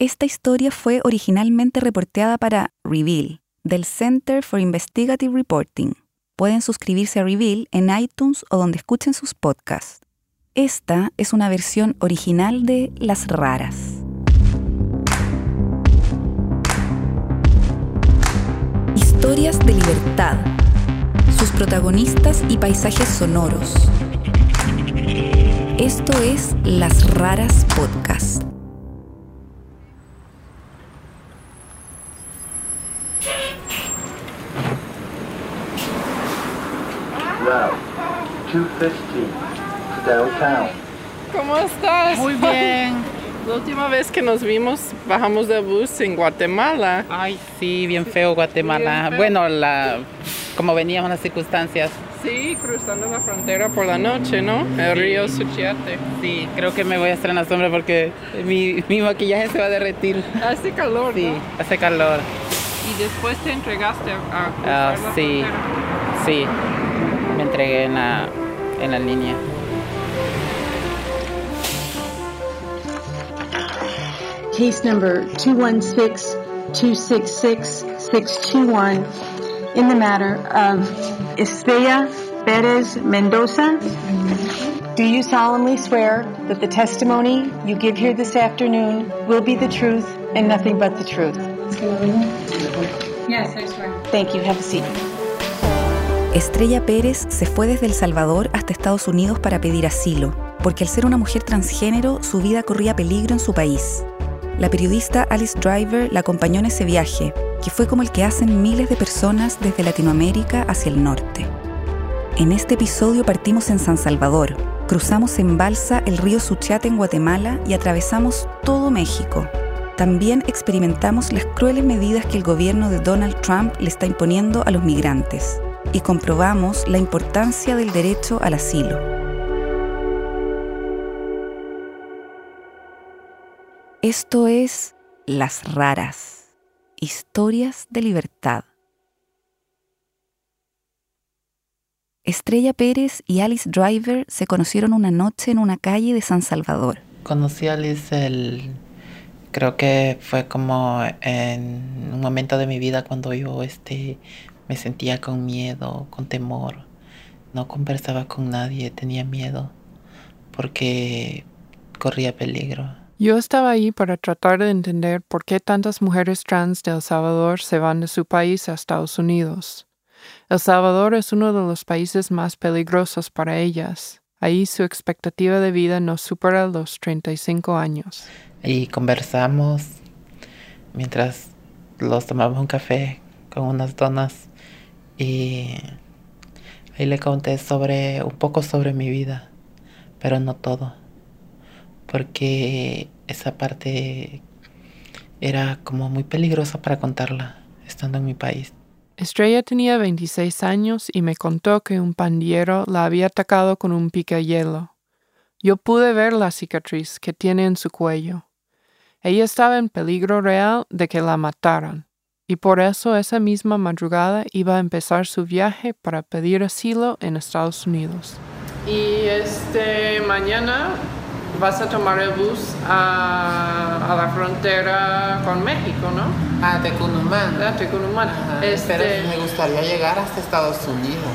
Esta historia fue originalmente reporteada para Reveal, del Center for Investigative Reporting. Pueden suscribirse a Reveal en iTunes o donde escuchen sus podcasts. Esta es una versión original de Las Raras. Historias de libertad. Sus protagonistas y paisajes sonoros. Esto es Las Raras Podcast. Route 215 downtown. ¿Cómo estás? Muy bien. La última vez que nos vimos bajamos de bus en Guatemala. Ay, sí, bien feo Guatemala. Bien feo. Bueno, la, como veníamos las circunstancias. Sí, cruzando la frontera por la noche, ¿no? El Sí. río Suchiate. Sí, creo que me voy a estar en la sombra porque mi, mi maquillaje se va a derretir. Hace calor, Sí, ¿no? hace calor. Y después te entregaste a, cruzar Ah, la sí. frontera. Sí, me entregué en la, en la línea. Case number 216-266-621 in the matter of Estrella Perez Mendoza. Do you solemnly swear that the testimony you give here this afternoon will be the truth and nothing but the truth? Yes, I swear. Thank you. Have a seat. Estrella Pérez se fue desde El Salvador hasta Estados Unidos para pedir asilo, porque al ser una mujer transgénero su vida corría peligro en su país. La periodista Alice Driver la acompañó en ese viaje, que fue como el que hacen miles de personas desde Latinoamérica hacia el norte. En este episodio partimos en San Salvador, cruzamos en balsa el río Suchiate en Guatemala y atravesamos todo México. También experimentamos las crueles medidas que el gobierno de Donald Trump le está imponiendo a los migrantes y comprobamos la importancia del derecho al asilo. Esto es Las Raras, historias de libertad. Estrella Pérez y Alice Driver se conocieron una noche en una calle de San Salvador. Conocí a Liz el... Creo que fue como en un momento de mi vida cuando yo este, me sentía con miedo, con temor. No conversaba con nadie, tenía miedo porque corría peligro. Yo estaba ahí para tratar de entender por qué tantas mujeres trans de El Salvador se van de su país a Estados Unidos. El Salvador es uno de los países más peligrosos para ellas. Ahí su expectativa de vida no supera los 35 años. Y conversamos mientras los tomábamos un café con unas donas y ahí le conté sobre un poco sobre mi vida, pero no todo, porque esa parte era como muy peligrosa para contarla estando en mi país. Estrella tenía 26 años y me contó que un pandillero la había atacado con un picayelo. Yo pude ver la cicatriz que tiene en su cuello. Ella estaba en peligro real de que la mataran, y por eso esa misma madrugada iba a empezar su viaje para pedir asilo en Estados Unidos. Y este mañana vas a tomar el bus a, la frontera con México, ¿no? Ah, de Cunumán. Tucumán. Pero me gustaría llegar hasta Estados Unidos.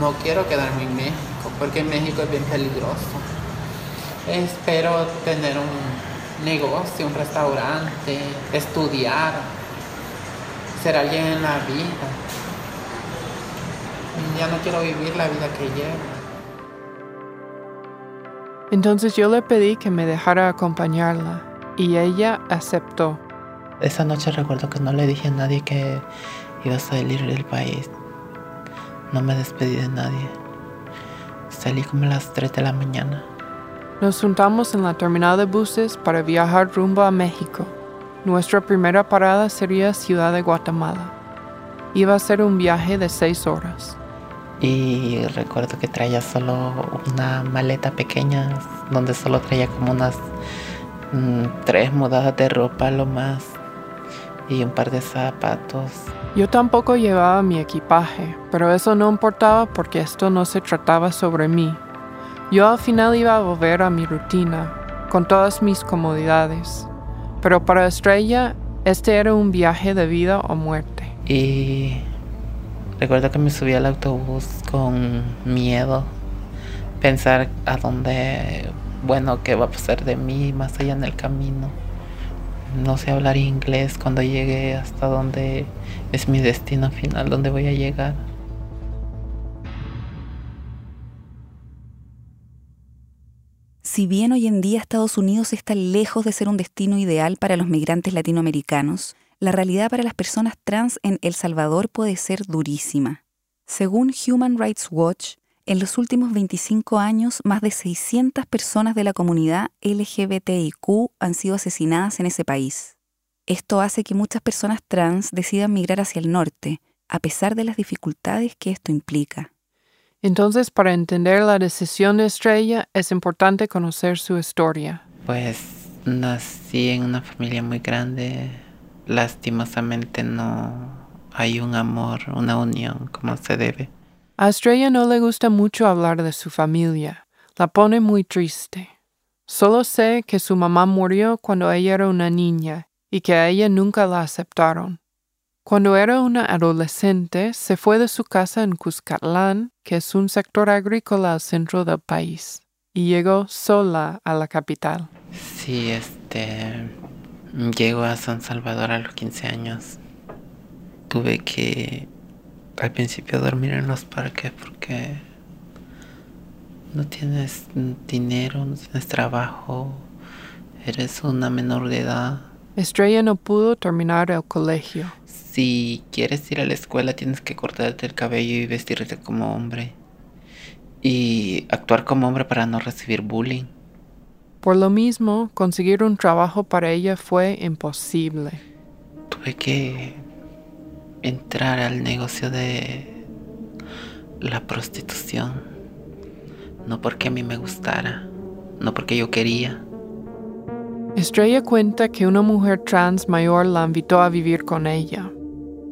No quiero quedarme en México, porque México es bien peligroso. Espero tener un negocio, un restaurante, estudiar, ser alguien en la vida. Ya no quiero vivir la vida que llevo. Entonces yo le pedí que me dejara acompañarla y ella aceptó. Esa noche recuerdo que no le dije a nadie que iba a salir del país. No me despedí de nadie. Salí como a las 3 de la mañana. Nos juntamos en la terminal de buses para viajar rumbo a México. Nuestra primera parada sería Ciudad de Guatemala. Iba a ser un viaje de seis horas. Y recuerdo que traía solo una maleta pequeña donde solo traía como unas mm, tres mudadas de ropa lo más y un par de zapatos. Yo tampoco llevaba mi equipaje, pero eso no importaba porque esto no se trataba sobre mí. Yo al final iba a volver a mi rutina, con todas mis comodidades. Pero para Estrella, este era un viaje de vida o muerte. Y recuerdo que me subí al autobús con miedo, pensar a dónde, bueno, qué va a pasar de mí más allá en el camino. No sé hablar inglés cuando llegue hasta donde es mi destino final, donde voy a llegar. Si bien hoy en día Estados Unidos está lejos de ser un destino ideal para los migrantes latinoamericanos, la realidad para las personas trans en El Salvador puede ser durísima. Según Human Rights Watch, en los últimos 25 años, más de 600 personas de la comunidad LGBTIQ han sido asesinadas en ese país. Esto hace que muchas personas trans decidan migrar hacia el norte, a pesar de las dificultades que esto implica. Entonces, para entender la decisión de Estrella, es importante conocer su historia. Pues nací en una familia muy grande. Lastimosamente no hay un amor, una unión como se debe. A Estrella no le gusta mucho hablar de su familia. La pone muy triste. Solo sé que su mamá murió cuando ella era una niña y que a ella nunca la aceptaron. Cuando era una adolescente, se fue de su casa en Cuscatlán, que es un sector agrícola al centro del país, y llegó sola a la capital. Sí, este. Llego a San Salvador a los 15 años. Tuve que al principio dormir en los parques porque no tienes dinero, no tienes trabajo, eres una menor de edad. Estrella no pudo terminar el colegio. Si quieres ir a la escuela tienes que cortarte el cabello y vestirte como hombre. Y actuar como hombre para no recibir bullying. Por lo mismo, conseguir un trabajo para ella fue imposible. Tuve que entrar al negocio de la prostitución. No porque a mí me gustara, no porque yo quería. Estrella cuenta que una mujer trans mayor la invitó a vivir con ella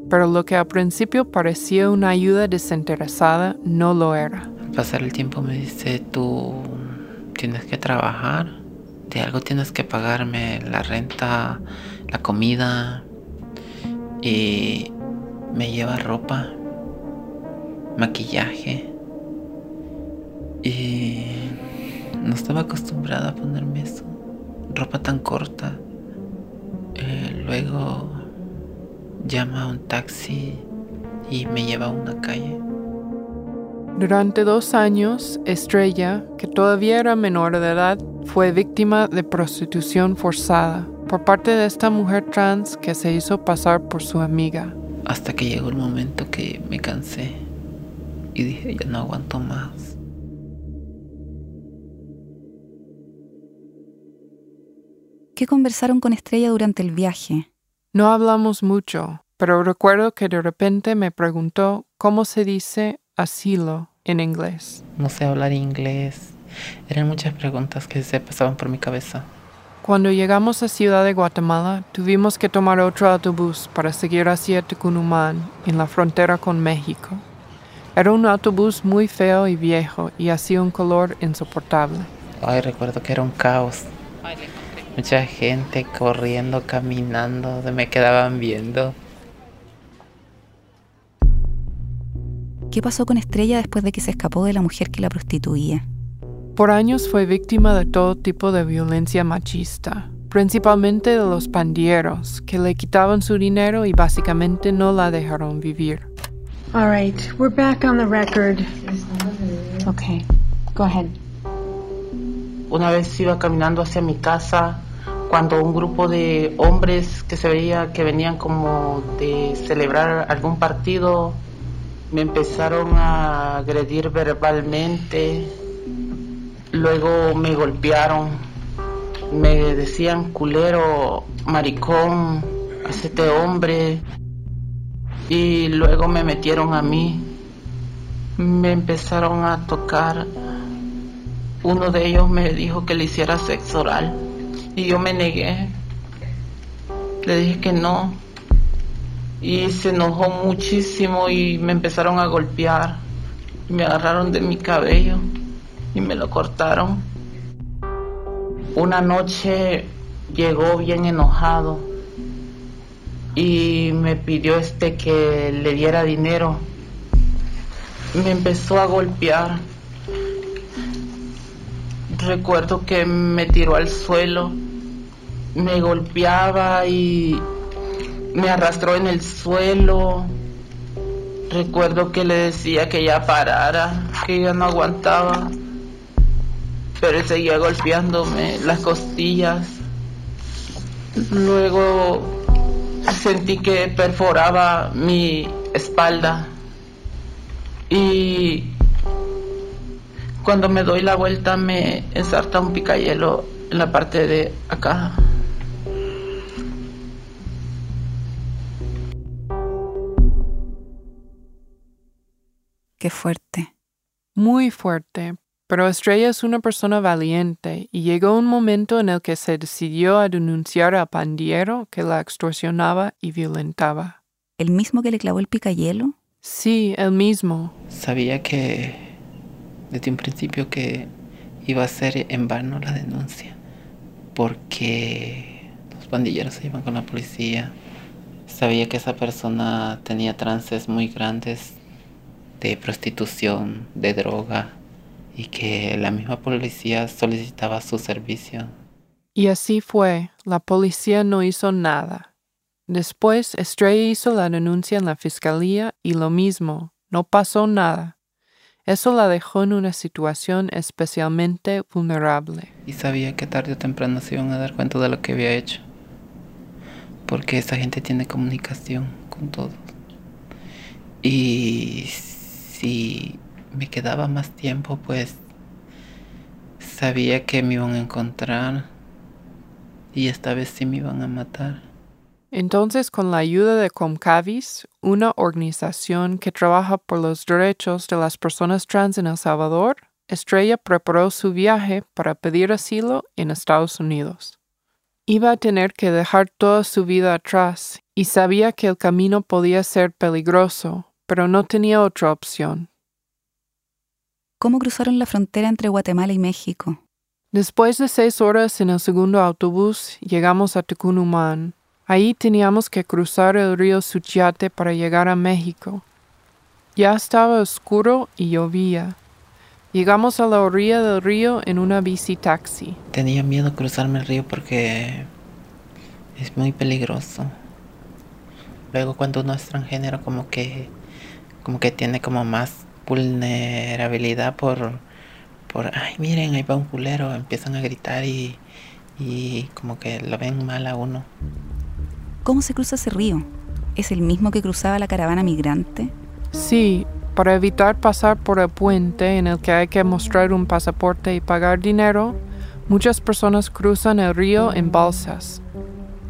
pero lo que al principio parecía una ayuda desinteresada no lo era. Al pasar el tiempo me dice, tú tienes que trabajar, de algo tienes que pagarme la renta, la comida y me lleva ropa, maquillaje y no estaba acostumbrada a ponerme eso, ropa tan corta. Eh, luego llama a un taxi y me lleva a una calle. Durante dos años, Estrella, que todavía era menor de edad, fue víctima de prostitución forzada por parte de esta mujer trans que se hizo pasar por su amiga. Hasta que llegó el momento que me cansé y dije, ya no aguanto más. ¿Qué conversaron con Estrella durante el viaje? No hablamos mucho, pero recuerdo que de repente me preguntó cómo se dice asilo en inglés. No sé hablar inglés. Eran muchas preguntas que se pasaban por mi cabeza. Cuando llegamos a Ciudad de Guatemala, tuvimos que tomar otro autobús para seguir hacia Tucumán, en la frontera con México. Era un autobús muy feo y viejo y hacía un color insoportable. Ay, recuerdo que era un caos. Mucha gente corriendo, caminando, se me quedaban viendo. ¿Qué pasó con Estrella después de que se escapó de la mujer que la prostituía? Por años fue víctima de todo tipo de violencia machista, principalmente de los pandilleros, que le quitaban su dinero y básicamente no la dejaron vivir. All right, we're back on the record. Okay, go ahead. Una vez iba caminando hacia mi casa cuando un grupo de hombres que se veía que venían como de celebrar algún partido me empezaron a agredir verbalmente, luego me golpearon, me decían culero, maricón, hacete hombre, y luego me metieron a mí, me empezaron a tocar, uno de ellos me dijo que le hiciera sexo oral y yo me negué, le dije que no, y se enojó muchísimo y me empezaron a golpear. Me agarraron de mi cabello y me lo cortaron. Una noche llegó bien enojado y me pidió este que le diera dinero. Me empezó a golpear. Recuerdo que me tiró al suelo, me golpeaba y me arrastró en el suelo. Recuerdo que le decía que ya parara, que ya no aguantaba, pero él seguía golpeándome las costillas. Luego sentí que perforaba mi espalda y cuando me doy la vuelta me ensarta un picayelo en la parte de acá. Qué fuerte. Muy fuerte, pero Estrella es una persona valiente y llegó un momento en el que se decidió a denunciar a Pandiero que la extorsionaba y violentaba. ¿El mismo que le clavó el picayelo? Sí, el mismo. Sabía que desde un principio que iba a ser en vano la denuncia, porque los pandilleros se iban con la policía. Sabía que esa persona tenía trances muy grandes de prostitución, de droga, y que la misma policía solicitaba su servicio. Y así fue, la policía no hizo nada. Después Estrella hizo la denuncia en la fiscalía y lo mismo, no pasó nada. Eso la dejó en una situación especialmente vulnerable. Y sabía que tarde o temprano se iban a dar cuenta de lo que había hecho. Porque esa gente tiene comunicación con todos. Y si me quedaba más tiempo, pues sabía que me iban a encontrar y esta vez sí me iban a matar. Entonces, con la ayuda de Comcavis, una organización que trabaja por los derechos de las personas trans en El Salvador, Estrella preparó su viaje para pedir asilo en Estados Unidos. Iba a tener que dejar toda su vida atrás y sabía que el camino podía ser peligroso, pero no tenía otra opción. ¿Cómo cruzaron la frontera entre Guatemala y México? Después de seis horas en el segundo autobús, llegamos a Tucumán. Ahí teníamos que cruzar el río Suchiate para llegar a México. Ya estaba oscuro y llovía. Llegamos a la orilla del río en una bici taxi. Tenía miedo cruzarme el río porque es muy peligroso. Luego cuando uno es transgénero como que como que tiene como más vulnerabilidad por por ay miren ahí va un culero empiezan a gritar y y como que lo ven mal a uno. ¿Cómo se cruza ese río? ¿Es el mismo que cruzaba la caravana migrante? Sí, para evitar pasar por el puente en el que hay que mostrar un pasaporte y pagar dinero, muchas personas cruzan el río en balsas.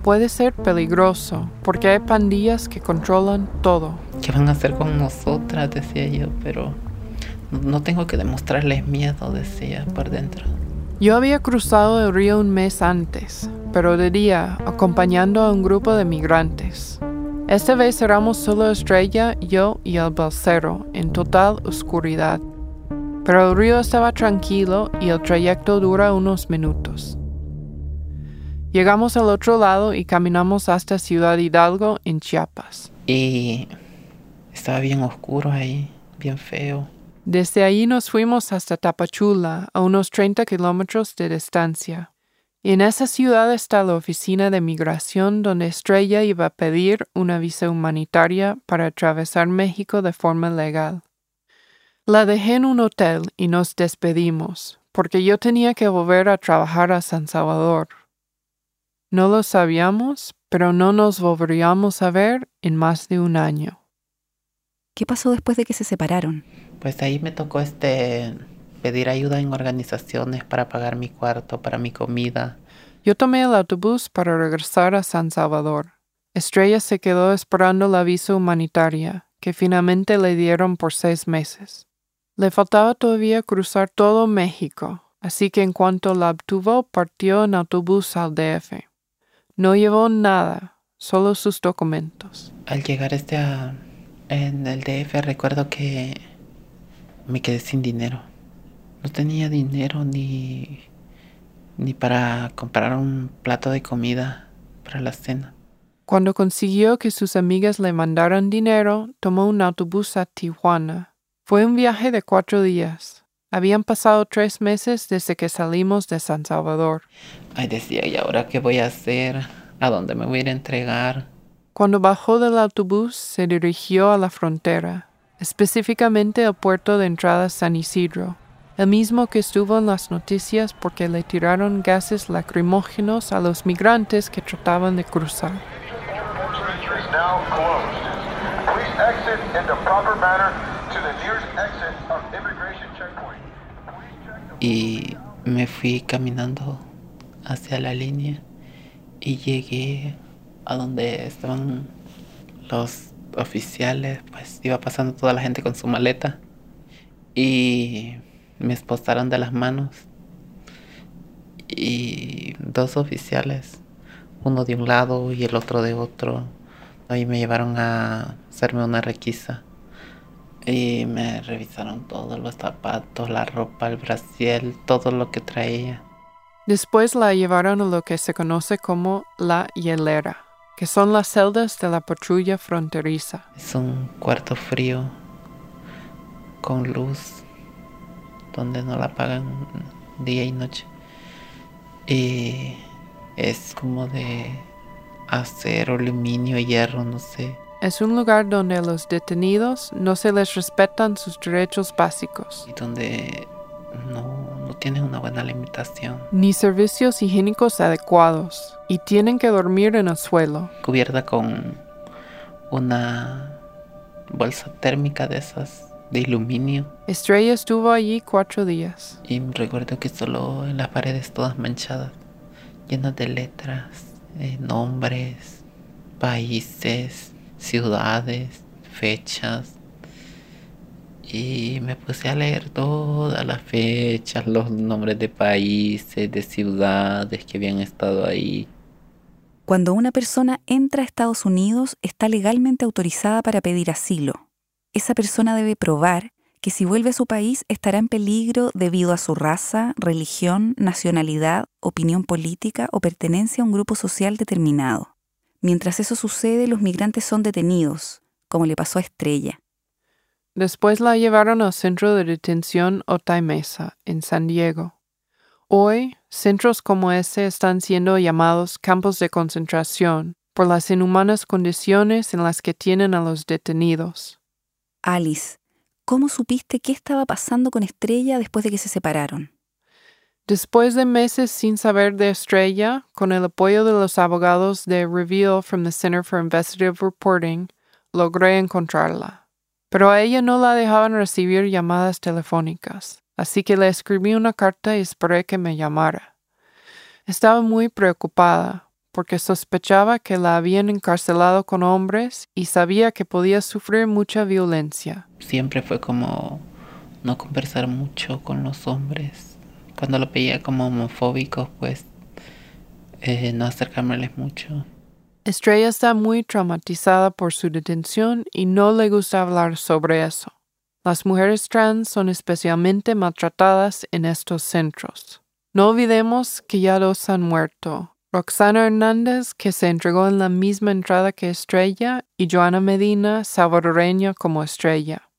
Puede ser peligroso porque hay pandillas que controlan todo. ¿Qué van a hacer con nosotras? Decía yo, pero no tengo que demostrarles miedo, decía por dentro. Yo había cruzado el río un mes antes, pero de día, acompañando a un grupo de migrantes. Esta vez éramos solo Estrella, yo y el balsero, en total oscuridad. Pero el río estaba tranquilo y el trayecto dura unos minutos. Llegamos al otro lado y caminamos hasta Ciudad Hidalgo, en Chiapas. Y estaba bien oscuro ahí, bien feo. Desde ahí nos fuimos hasta Tapachula, a unos 30 kilómetros de distancia. Y en esa ciudad está la oficina de migración donde Estrella iba a pedir una visa humanitaria para atravesar México de forma legal. La dejé en un hotel y nos despedimos, porque yo tenía que volver a trabajar a San Salvador. No lo sabíamos, pero no nos volveríamos a ver en más de un año. ¿Qué pasó después de que se separaron? Pues ahí me tocó este pedir ayuda en organizaciones para pagar mi cuarto, para mi comida. Yo tomé el autobús para regresar a San Salvador. Estrella se quedó esperando la visa humanitaria, que finalmente le dieron por seis meses. Le faltaba todavía cruzar todo México, así que en cuanto la obtuvo partió en autobús al DF. No llevó nada, solo sus documentos. Al llegar este a, en el DF recuerdo que me quedé sin dinero. No tenía dinero ni ni para comprar un plato de comida para la cena. Cuando consiguió que sus amigas le mandaran dinero, tomó un autobús a Tijuana. Fue un viaje de cuatro días. Habían pasado tres meses desde que salimos de San Salvador. Ay, decía, ¿y ahora qué voy a hacer? ¿A dónde me voy a ir a entregar? Cuando bajó del autobús, se dirigió a la frontera, específicamente al puerto de entrada San Isidro, el mismo que estuvo en las noticias porque le tiraron gases lacrimógenos a los migrantes que trataban de cruzar. Y me fui caminando hacia la línea y llegué a donde estaban los oficiales, pues iba pasando toda la gente con su maleta y me esposaron de las manos y dos oficiales, uno de un lado y el otro de otro, ahí me llevaron a hacerme una requisa y me revisaron todos los zapatos, la ropa, el brasiel, todo lo que traía. Después la llevaron a lo que se conoce como la hielera, que son las celdas de la patrulla fronteriza. Es un cuarto frío con luz donde no la apagan día y noche. Y es como de acero, aluminio, hierro, no sé. Es un lugar donde a los detenidos no se les respetan sus derechos básicos, Y donde no, no tienen una buena alimentación. ni servicios higiénicos adecuados, y tienen que dormir en el suelo. Cubierta con una bolsa térmica de esas de aluminio. Estrella estuvo allí cuatro días. Y recuerdo que solo en las paredes todas manchadas, llenas de letras, eh, nombres, países, ciudades, fechas. Y me puse a leer todas las fechas, los nombres de países, de ciudades que habían estado ahí. Cuando una persona entra a Estados Unidos, está legalmente autorizada para pedir asilo. Esa persona debe probar que si vuelve a su país estará en peligro debido a su raza, religión, nacionalidad, opinión política o pertenencia a un grupo social determinado. Mientras eso sucede, los migrantes son detenidos, como le pasó a Estrella. Después la llevaron al centro de detención Otay Mesa, en San Diego. Hoy, centros como ese están siendo llamados campos de concentración por las inhumanas condiciones en las que tienen a los detenidos. Alice, ¿cómo supiste qué estaba pasando con Estrella después de que se separaron? Después de meses sin saber de Estrella, con el apoyo de los abogados de Reveal from the Center for Investigative Reporting, logré encontrarla. Pero a ella no la dejaban recibir llamadas telefónicas, así que le escribí una carta y esperé que me llamara. Estaba muy preocupada, porque sospechaba que la habían encarcelado con hombres y sabía que podía sufrir mucha violencia. Siempre fue como no conversar mucho con los hombres. Cuando lo veía como homofóbicos, pues eh, no acercármeles mucho. Estrella está muy traumatizada por su detención y no le gusta hablar sobre eso. Las mujeres trans son especialmente maltratadas en estos centros. No olvidemos que ya dos han muerto. Roxana Hernández, que se entregó en la misma entrada que Estrella, y Joana Medina, salvadoreña como Estrella.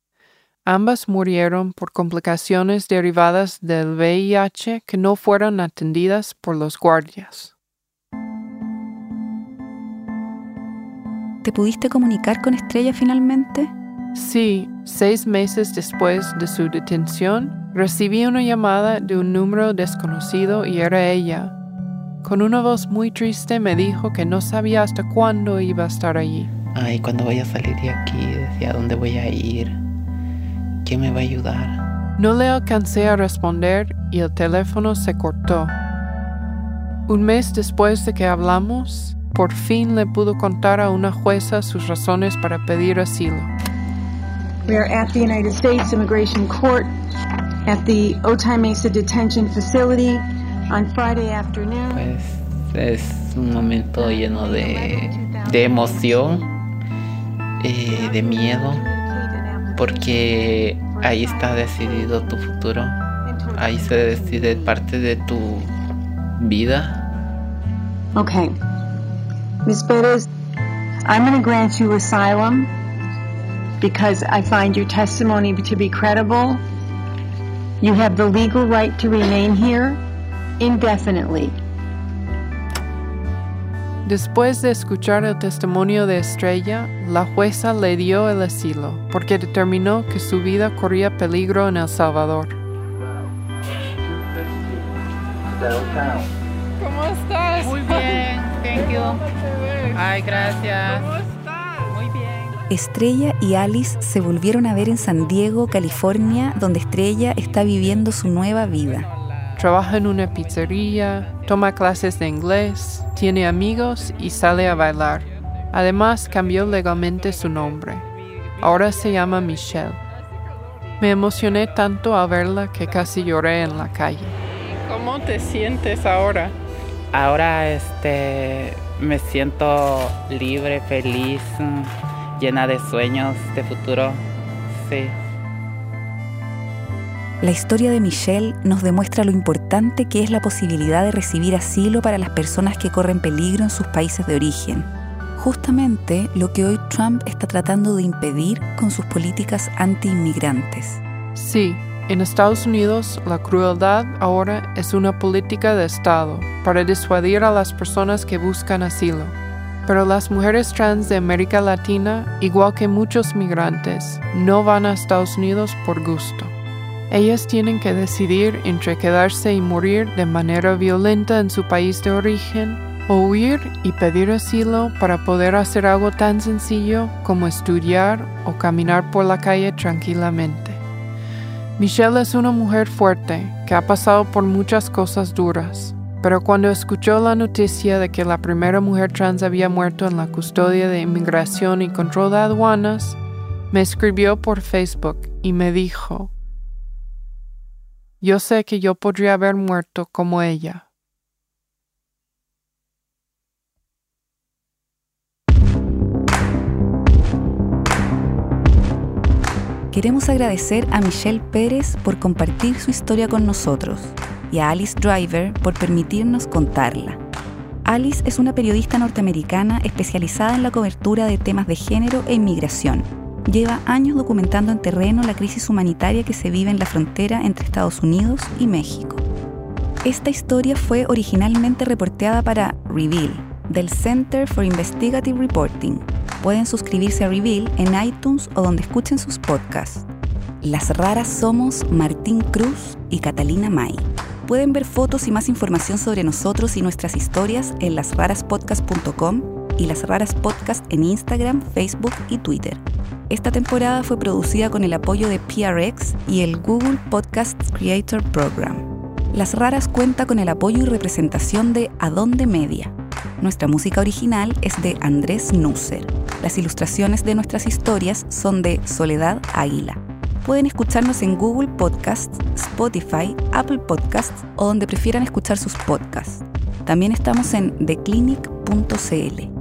Ambas murieron por complicaciones derivadas del VIH que no fueron atendidas por los guardias. ¿Te pudiste comunicar con Estrella finalmente? Sí, seis meses después de su detención, recibí una llamada de un número desconocido y era ella. Con una voz muy triste me dijo que no sabía hasta cuándo iba a estar allí. Ay, cuando voy a salir de aquí, decía, ¿a dónde voy a ir? ¿Quién me va a ayudar? No le alcancé a responder y el teléfono se cortó. Un mes después de que hablamos, por fin le pudo contar a una jueza sus razones para pedir asilo. We are at the United States Immigration Court at the Otay Mesa Detention Facility on Friday afternoon. Pues es un momento lleno de, de emoción, eh, de miedo, porque ahí está decidido tu futuro. Ahí se decide parte de tu vida. Okay. Ms. Perez, I'm going to grant you asylum because I find your testimony to be credible. You have the legal right to remain here indefinitely. Después de escuchar el testimonio de Estrella, la jueza le dio el asilo porque determinó que su vida corría peligro en El Salvador. ¿Cómo estás? Muy bien, thank you. Ay, gracias. Muy bien. Estrella y Alice se volvieron a ver en San Diego, California, donde Estrella está viviendo su nueva vida. Trabaja en una pizzería, toma clases de inglés, tiene amigos y sale a bailar. Además, cambió legalmente su nombre. Ahora se llama Michelle. Me emocioné tanto al verla que casi lloré en la calle. ¿Cómo te sientes ahora? Ahora este me siento libre, feliz, llena de sueños de futuro. Sí. La historia de Michelle nos demuestra lo importante que es la posibilidad de recibir asilo para las personas que corren peligro en sus países de origen. Justamente lo que hoy Trump está tratando de impedir con sus políticas anti-inmigrantes. Sí, en Estados Unidos la crueldad ahora es una política de Estado para disuadir a las personas que buscan asilo. Pero las mujeres trans de América Latina, igual que muchos migrantes, no van a Estados Unidos por gusto. Ellas tienen que decidir entre quedarse y morir de manera violenta en su país de origen o huir y pedir asilo para poder hacer algo tan sencillo como estudiar o caminar por la calle tranquilamente. Michelle es una mujer fuerte que ha pasado por muchas cosas duras, pero cuando escuchó la noticia de que la primera mujer trans había muerto en la custodia de inmigración y control de aduanas, me escribió por Facebook y me dijo, yo sé que yo podría haber muerto como ella. Queremos agradecer a Michelle Pérez por compartir su historia con nosotros y a Alice Driver por permitirnos contarla. Alice es una periodista norteamericana especializada en la cobertura de temas de género e inmigración. Lleva años documentando en terreno la crisis humanitaria que se vive en la frontera entre Estados Unidos y México. Esta historia fue originalmente reporteada para Reveal, del Center for Investigative Reporting. Pueden suscribirse a Reveal en iTunes o donde escuchen sus podcasts. Las raras somos Martín Cruz y Catalina May. Pueden ver fotos y más información sobre nosotros y nuestras historias en lasraraspodcast.com y Las Raras Podcast en Instagram, Facebook y Twitter. Esta temporada fue producida con el apoyo de PRX y el Google Podcast Creator Program. Las Raras cuenta con el apoyo y representación de Adonde Media. Nuestra música original es de Andrés Nusser. Las ilustraciones de nuestras historias son de Soledad Águila. Pueden escucharnos en Google Podcasts, Spotify, Apple Podcasts o donde prefieran escuchar sus podcasts. También estamos en theclinic.cl.